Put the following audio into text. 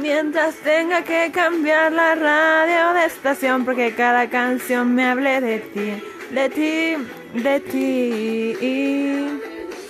Mientras tenga que cambiar la radio de estación porque cada canción me hable de ti, de ti, de ti.